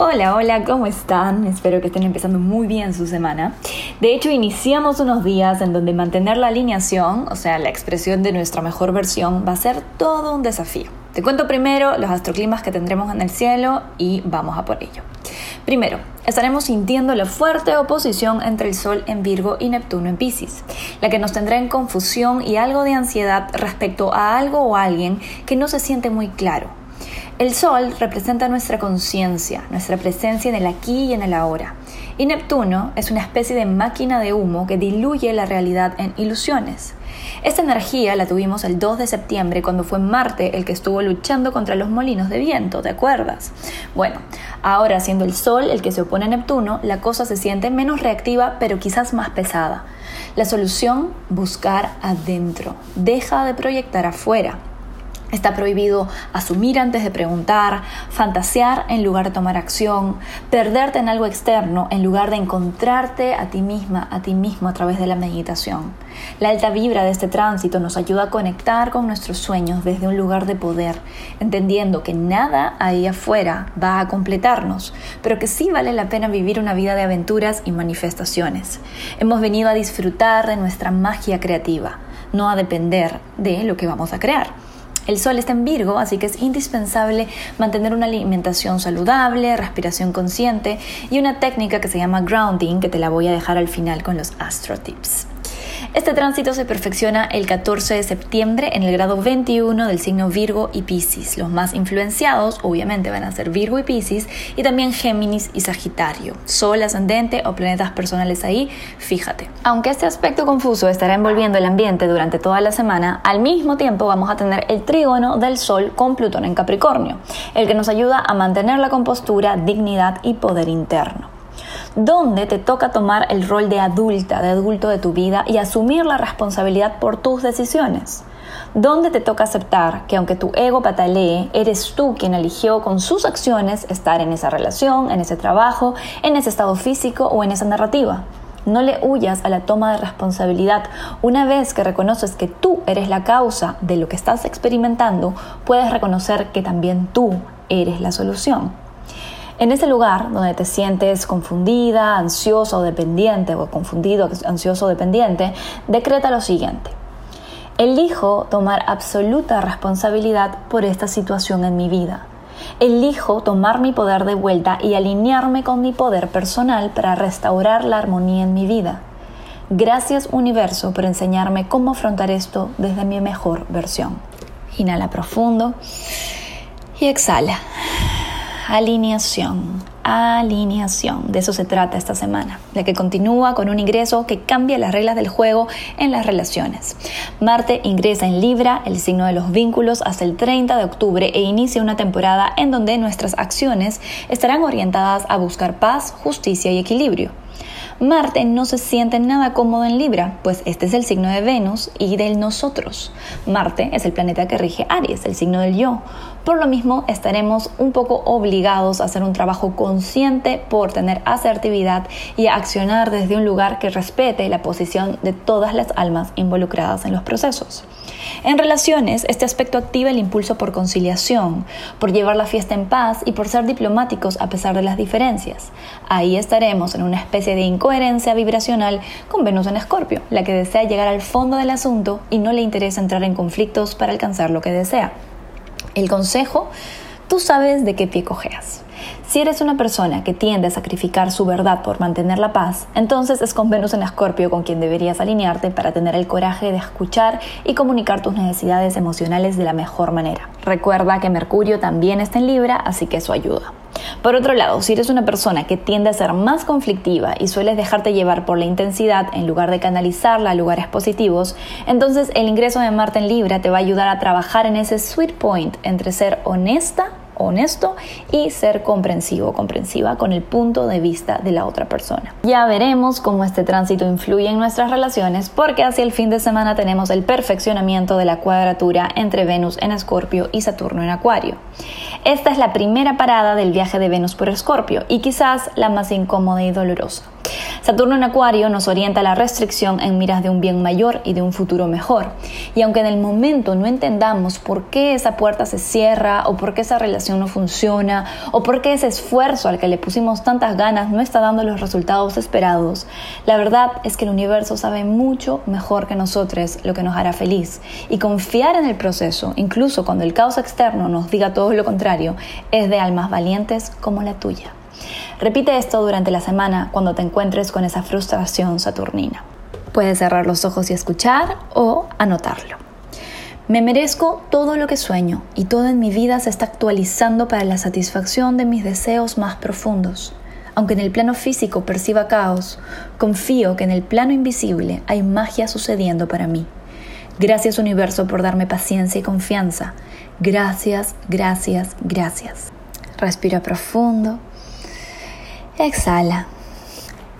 Hola, hola, ¿cómo están? Espero que estén empezando muy bien su semana. De hecho, iniciamos unos días en donde mantener la alineación, o sea, la expresión de nuestra mejor versión, va a ser todo un desafío. Te cuento primero los astroclimas que tendremos en el cielo y vamos a por ello. Primero, estaremos sintiendo la fuerte oposición entre el Sol en Virgo y Neptuno en Pisces, la que nos tendrá en confusión y algo de ansiedad respecto a algo o alguien que no se siente muy claro el Sol representa nuestra conciencia, nuestra presencia en el aquí y en el ahora. Y Neptuno es una especie de máquina de humo que diluye la realidad en ilusiones. Esta energía la tuvimos el 2 de septiembre cuando fue Marte el que estuvo luchando contra los molinos de viento, ¿te acuerdas? Bueno, ahora siendo el Sol el que se opone a Neptuno, la cosa se siente menos reactiva pero quizás más pesada. La solución, buscar adentro. Deja de proyectar afuera. Está prohibido asumir antes de preguntar, fantasear en lugar de tomar acción, perderte en algo externo en lugar de encontrarte a ti misma, a ti mismo a través de la meditación. La alta vibra de este tránsito nos ayuda a conectar con nuestros sueños desde un lugar de poder, entendiendo que nada ahí afuera va a completarnos, pero que sí vale la pena vivir una vida de aventuras y manifestaciones. Hemos venido a disfrutar de nuestra magia creativa, no a depender de lo que vamos a crear. El sol está en Virgo, así que es indispensable mantener una alimentación saludable, respiración consciente y una técnica que se llama grounding, que te la voy a dejar al final con los astro tips. Este tránsito se perfecciona el 14 de septiembre en el grado 21 del signo Virgo y Pisces. Los más influenciados obviamente van a ser Virgo y Pisces y también Géminis y Sagitario. Sol ascendente o planetas personales ahí, fíjate. Aunque este aspecto confuso estará envolviendo el ambiente durante toda la semana, al mismo tiempo vamos a tener el trígono del Sol con Plutón en Capricornio, el que nos ayuda a mantener la compostura, dignidad y poder interno donde te toca tomar el rol de adulta, de adulto de tu vida y asumir la responsabilidad por tus decisiones. Donde te toca aceptar que aunque tu ego patalee, eres tú quien eligió con sus acciones estar en esa relación, en ese trabajo, en ese estado físico o en esa narrativa. No le huyas a la toma de responsabilidad. Una vez que reconoces que tú eres la causa de lo que estás experimentando, puedes reconocer que también tú eres la solución. En ese lugar donde te sientes confundida, ansiosa o dependiente, o confundido, ansioso dependiente, decreta lo siguiente. Elijo tomar absoluta responsabilidad por esta situación en mi vida. Elijo tomar mi poder de vuelta y alinearme con mi poder personal para restaurar la armonía en mi vida. Gracias universo por enseñarme cómo afrontar esto desde mi mejor versión. Inhala profundo y exhala alineación. Alineación, de eso se trata esta semana, de que continúa con un ingreso que cambia las reglas del juego en las relaciones. Marte ingresa en Libra, el signo de los vínculos, hasta el 30 de octubre e inicia una temporada en donde nuestras acciones estarán orientadas a buscar paz, justicia y equilibrio. Marte no se siente nada cómodo en Libra, pues este es el signo de Venus y del nosotros. Marte es el planeta que rige Aries, el signo del yo. Por lo mismo, estaremos un poco obligados a hacer un trabajo consciente por tener asertividad y a accionar desde un lugar que respete la posición de todas las almas involucradas en los procesos. En relaciones, este aspecto activa el impulso por conciliación, por llevar la fiesta en paz y por ser diplomáticos a pesar de las diferencias. Ahí estaremos en una especie de incoherencia vibracional con Venus en Escorpio, la que desea llegar al fondo del asunto y no le interesa entrar en conflictos para alcanzar lo que desea. El consejo, tú sabes de qué pie cojeas. Si eres una persona que tiende a sacrificar su verdad por mantener la paz, entonces es con Venus en Escorpio con quien deberías alinearte para tener el coraje de escuchar y comunicar tus necesidades emocionales de la mejor manera. Recuerda que Mercurio también está en Libra, así que eso ayuda. Por otro lado, si eres una persona que tiende a ser más conflictiva y sueles dejarte llevar por la intensidad en lugar de canalizarla a lugares positivos, entonces el ingreso de Marte en Libra te va a ayudar a trabajar en ese sweet point entre ser honesta honesto y ser comprensivo, comprensiva con el punto de vista de la otra persona. Ya veremos cómo este tránsito influye en nuestras relaciones porque hacia el fin de semana tenemos el perfeccionamiento de la cuadratura entre Venus en Escorpio y Saturno en Acuario. Esta es la primera parada del viaje de Venus por Escorpio y quizás la más incómoda y dolorosa. Saturno en Acuario nos orienta a la restricción en miras de un bien mayor y de un futuro mejor. Y aunque en el momento no entendamos por qué esa puerta se cierra o por qué esa relación no funciona o por qué ese esfuerzo al que le pusimos tantas ganas no está dando los resultados esperados, la verdad es que el universo sabe mucho mejor que nosotros lo que nos hará feliz. Y confiar en el proceso, incluso cuando el caos externo nos diga todo lo contrario, es de almas valientes como la tuya. Repite esto durante la semana cuando te encuentres con esa frustración saturnina. Puedes cerrar los ojos y escuchar o anotarlo. Me merezco todo lo que sueño y todo en mi vida se está actualizando para la satisfacción de mis deseos más profundos. Aunque en el plano físico perciba caos, confío que en el plano invisible hay magia sucediendo para mí. Gracias universo por darme paciencia y confianza. Gracias, gracias, gracias. Respira profundo Exhala.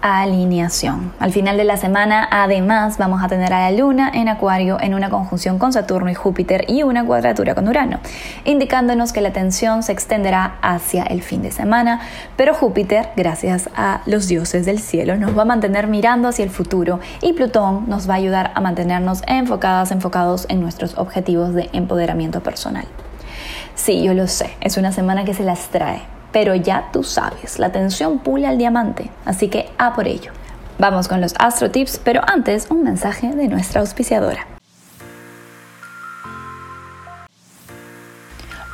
Alineación. Al final de la semana, además, vamos a tener a la Luna en Acuario en una conjunción con Saturno y Júpiter y una cuadratura con Urano, indicándonos que la tensión se extenderá hacia el fin de semana, pero Júpiter, gracias a los dioses del cielo, nos va a mantener mirando hacia el futuro y Plutón nos va a ayudar a mantenernos enfocadas, enfocados en nuestros objetivos de empoderamiento personal. Sí, yo lo sé, es una semana que se las trae, pero ya tú sabes, la tensión pula al diamante, así que a por ello. Vamos con los astro tips, pero antes un mensaje de nuestra auspiciadora.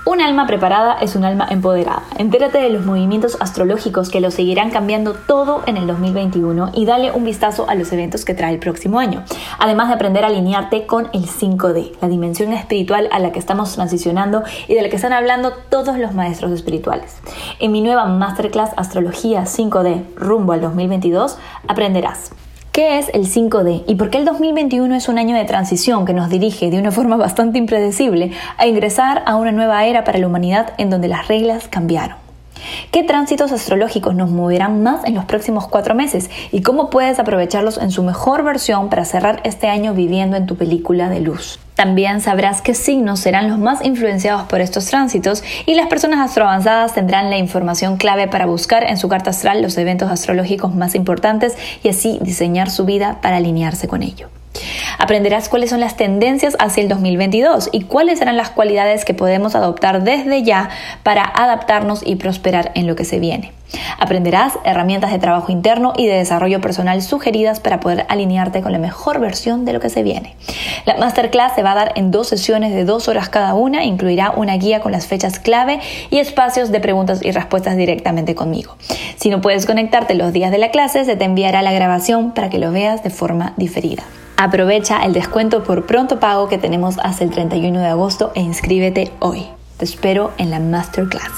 Un alma preparada es un alma empoderada. Entérate de los movimientos astrológicos que lo seguirán cambiando todo en el 2021 y dale un vistazo a los eventos que trae el próximo año. Además de aprender a alinearte con el 5D, la dimensión espiritual a la que estamos transicionando y de la que están hablando todos los maestros espirituales. En mi nueva Masterclass Astrología 5D rumbo al 2022 aprenderás ¿Qué es el 5D y por qué el 2021 es un año de transición que nos dirige de una forma bastante impredecible a ingresar a una nueva era para la humanidad en donde las reglas cambiaron? ¿Qué tránsitos astrológicos nos moverán más en los próximos cuatro meses y cómo puedes aprovecharlos en su mejor versión para cerrar este año viviendo en tu película de luz? También sabrás qué signos serán los más influenciados por estos tránsitos y las personas astroavanzadas tendrán la información clave para buscar en su carta astral los eventos astrológicos más importantes y así diseñar su vida para alinearse con ello. Aprenderás cuáles son las tendencias hacia el 2022 y cuáles serán las cualidades que podemos adoptar desde ya para adaptarnos y prosperar en lo que se viene. Aprenderás herramientas de trabajo interno y de desarrollo personal sugeridas para poder alinearte con la mejor versión de lo que se viene. La masterclass se va a dar en dos sesiones de dos horas cada una, incluirá una guía con las fechas clave y espacios de preguntas y respuestas directamente conmigo. Si no puedes conectarte los días de la clase, se te enviará la grabación para que lo veas de forma diferida. Aprovecha el descuento por pronto pago que tenemos hasta el 31 de agosto e inscríbete hoy. Te espero en la Masterclass.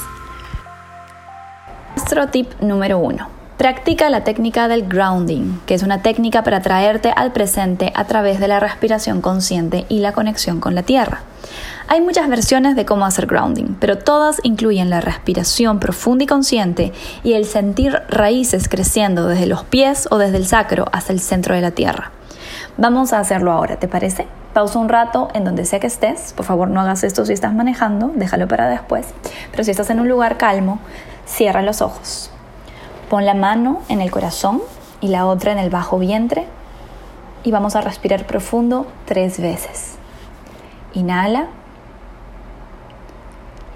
Nuestro tip número 1. Practica la técnica del grounding, que es una técnica para traerte al presente a través de la respiración consciente y la conexión con la tierra. Hay muchas versiones de cómo hacer grounding, pero todas incluyen la respiración profunda y consciente y el sentir raíces creciendo desde los pies o desde el sacro hasta el centro de la tierra. Vamos a hacerlo ahora, ¿te parece? Pausa un rato en donde sea que estés. Por favor, no hagas esto si estás manejando, déjalo para después. Pero si estás en un lugar calmo, cierra los ojos. Pon la mano en el corazón y la otra en el bajo vientre y vamos a respirar profundo tres veces. Inhala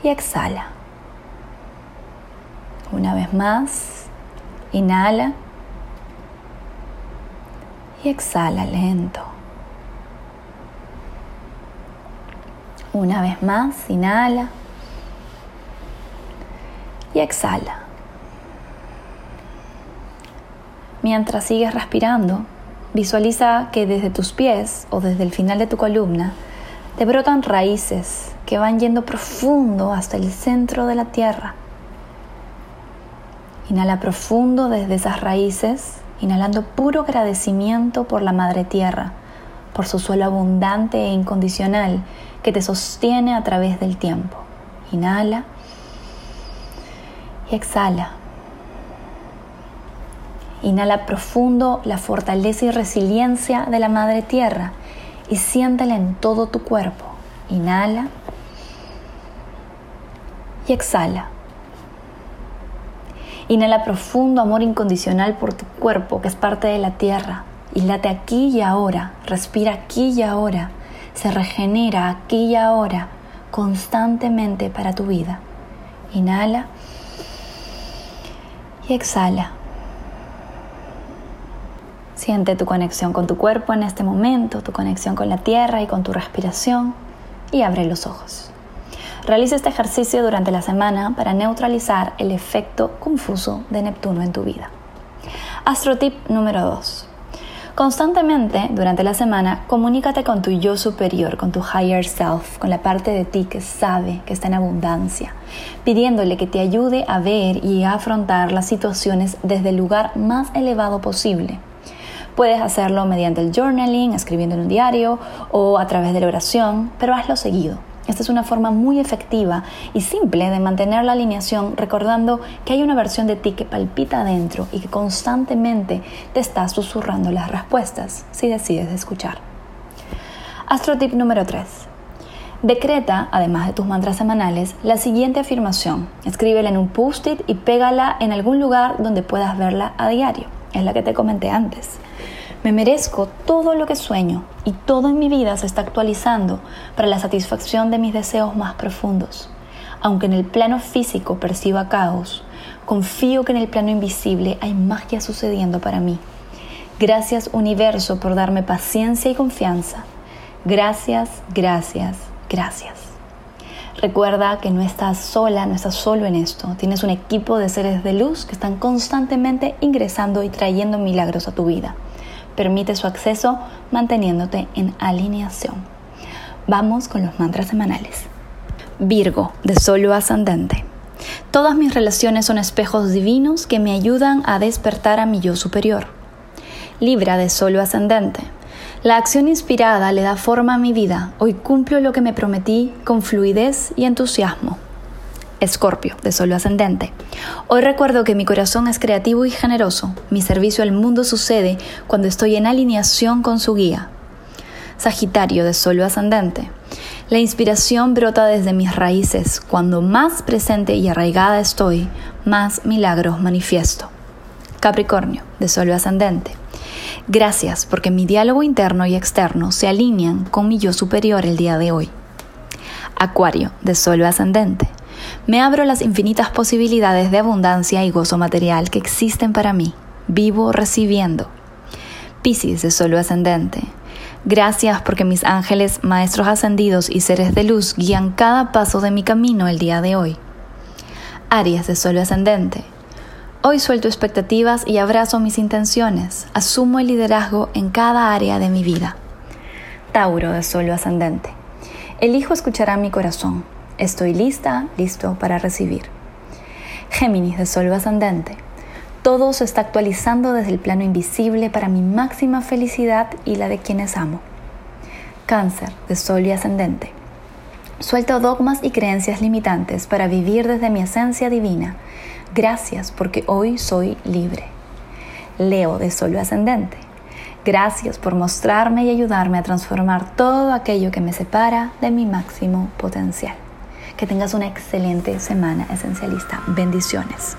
y exhala. Una vez más, inhala y exhala lento. Una vez más, inhala y exhala. Mientras sigues respirando, visualiza que desde tus pies o desde el final de tu columna te brotan raíces que van yendo profundo hasta el centro de la tierra. Inhala profundo desde esas raíces, inhalando puro agradecimiento por la Madre Tierra, por su suelo abundante e incondicional que te sostiene a través del tiempo. Inhala y exhala. Inhala profundo la fortaleza y resiliencia de la Madre Tierra y siéntela en todo tu cuerpo. Inhala y exhala. Inhala profundo amor incondicional por tu cuerpo que es parte de la tierra y late aquí y ahora, respira aquí y ahora, se regenera aquí y ahora constantemente para tu vida. Inhala y exhala. Siente tu conexión con tu cuerpo en este momento, tu conexión con la tierra y con tu respiración y abre los ojos. Realiza este ejercicio durante la semana para neutralizar el efecto confuso de Neptuno en tu vida. Astrotip número 2. Constantemente durante la semana comunícate con tu yo superior, con tu higher self, con la parte de ti que sabe que está en abundancia, pidiéndole que te ayude a ver y a afrontar las situaciones desde el lugar más elevado posible Puedes hacerlo mediante el journaling, escribiendo en un diario o a través de la oración, pero hazlo seguido. Esta es una forma muy efectiva y simple de mantener la alineación recordando que hay una versión de ti que palpita adentro y que constantemente te está susurrando las respuestas si decides escuchar. Astrotip número 3. Decreta, además de tus mantras semanales, la siguiente afirmación. Escríbela en un post-it y pégala en algún lugar donde puedas verla a diario. Es la que te comenté antes. Me merezco todo lo que sueño y todo en mi vida se está actualizando para la satisfacción de mis deseos más profundos. Aunque en el plano físico perciba caos, confío que en el plano invisible hay magia sucediendo para mí. Gracias universo por darme paciencia y confianza. Gracias, gracias, gracias. Recuerda que no estás sola, no estás solo en esto. Tienes un equipo de seres de luz que están constantemente ingresando y trayendo milagros a tu vida permite su acceso manteniéndote en alineación. Vamos con los mantras semanales. Virgo, de solo ascendente. Todas mis relaciones son espejos divinos que me ayudan a despertar a mi yo superior. Libra de solo ascendente. La acción inspirada le da forma a mi vida. Hoy cumplo lo que me prometí con fluidez y entusiasmo. Escorpio, de solo ascendente. Hoy recuerdo que mi corazón es creativo y generoso. Mi servicio al mundo sucede cuando estoy en alineación con su guía. Sagitario, de solo ascendente. La inspiración brota desde mis raíces. Cuando más presente y arraigada estoy, más milagros manifiesto. Capricornio, de solo ascendente. Gracias porque mi diálogo interno y externo se alinean con mi yo superior el día de hoy. Acuario, de solo ascendente. Me abro las infinitas posibilidades de abundancia y gozo material que existen para mí. Vivo recibiendo. Piscis de solo ascendente. Gracias porque mis ángeles, maestros ascendidos y seres de luz guían cada paso de mi camino el día de hoy. Aries de solo ascendente. Hoy suelto expectativas y abrazo mis intenciones. Asumo el liderazgo en cada área de mi vida. Tauro de solo ascendente. Elijo escuchar a mi corazón. Estoy lista, listo para recibir. Géminis de Sol ascendente. Todo se está actualizando desde el plano invisible para mi máxima felicidad y la de quienes amo. Cáncer de Sol y ascendente. Suelto dogmas y creencias limitantes para vivir desde mi esencia divina. Gracias porque hoy soy libre. Leo de Sol ascendente. Gracias por mostrarme y ayudarme a transformar todo aquello que me separa de mi máximo potencial. Que tengas una excelente semana esencialista. Bendiciones.